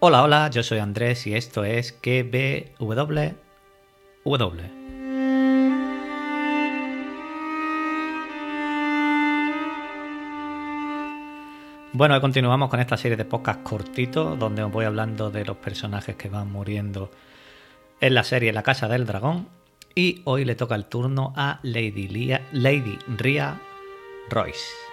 Hola, hola, yo soy Andrés y esto es KBWW. Bueno, continuamos con esta serie de podcasts cortitos donde os voy hablando de los personajes que van muriendo en la serie La Casa del Dragón. Y hoy le toca el turno a Lady Ria Royce.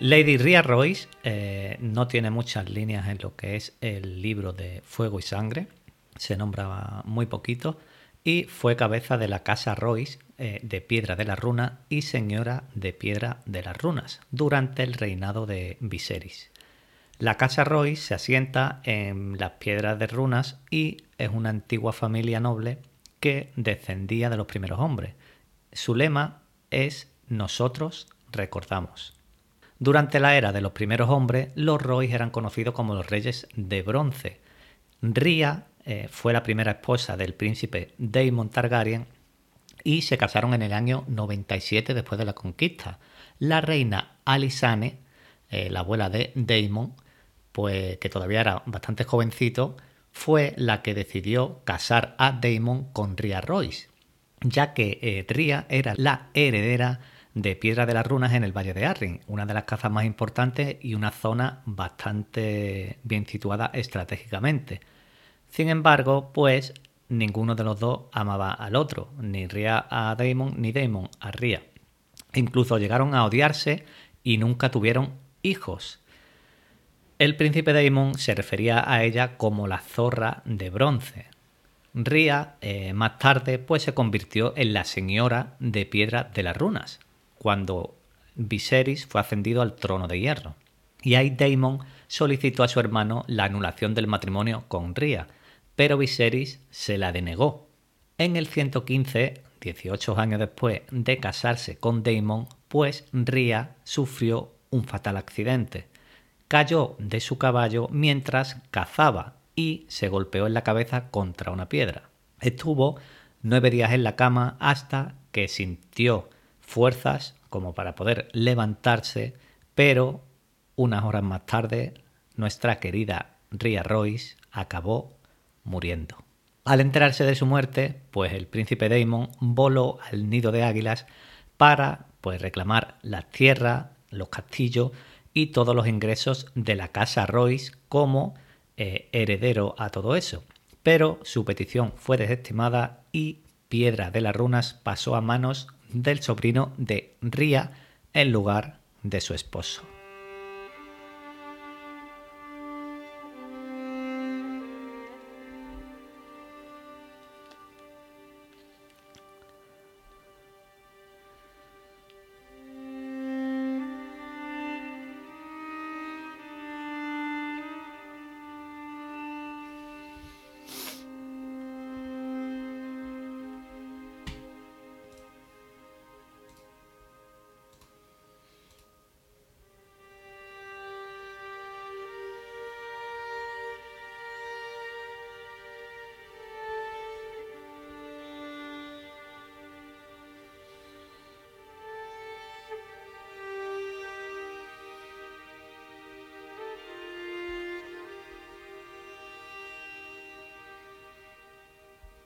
Lady Ria Royce eh, no tiene muchas líneas en lo que es el libro de Fuego y Sangre, se nombra muy poquito, y fue cabeza de la casa Royce eh, de Piedra de las Runas y señora de Piedra de las Runas durante el reinado de Viserys. La casa Royce se asienta en las Piedras de Runas y es una antigua familia noble que descendía de los primeros hombres. Su lema es Nosotros recordamos. Durante la era de los primeros hombres, los Royce eran conocidos como los reyes de bronce. Ria eh, fue la primera esposa del príncipe Daemon Targaryen y se casaron en el año 97 después de la conquista. La reina Alisane, eh, la abuela de Daemon, pues que todavía era bastante jovencito, fue la que decidió casar a Daemon con Ria Royce, ya que eh, Ria era la heredera de Piedra de las Runas en el Valle de Arryn, una de las cazas más importantes y una zona bastante bien situada estratégicamente. Sin embargo, pues ninguno de los dos amaba al otro, ni Ria a Daemon ni Daemon a Ria. Incluso llegaron a odiarse y nunca tuvieron hijos. El príncipe Daemon se refería a ella como la zorra de bronce. Ria, eh, más tarde, pues se convirtió en la señora de Piedra de las Runas, cuando Viserys fue ascendido al trono de hierro. Y ahí Daemon solicitó a su hermano la anulación del matrimonio con Ria, pero Viserys se la denegó. En el 115, 18 años después de casarse con Daemon, pues Ria sufrió un fatal accidente. Cayó de su caballo mientras cazaba y se golpeó en la cabeza contra una piedra. Estuvo nueve días en la cama hasta que sintió fuerzas como para poder levantarse, pero unas horas más tarde nuestra querida Ria Royce acabó muriendo. Al enterarse de su muerte, pues el príncipe Daemon voló al nido de águilas para pues reclamar las tierras, los castillos y todos los ingresos de la casa Royce como eh, heredero a todo eso. Pero su petición fue desestimada y Piedra de las Runas pasó a manos del sobrino de Ria en lugar de su esposo.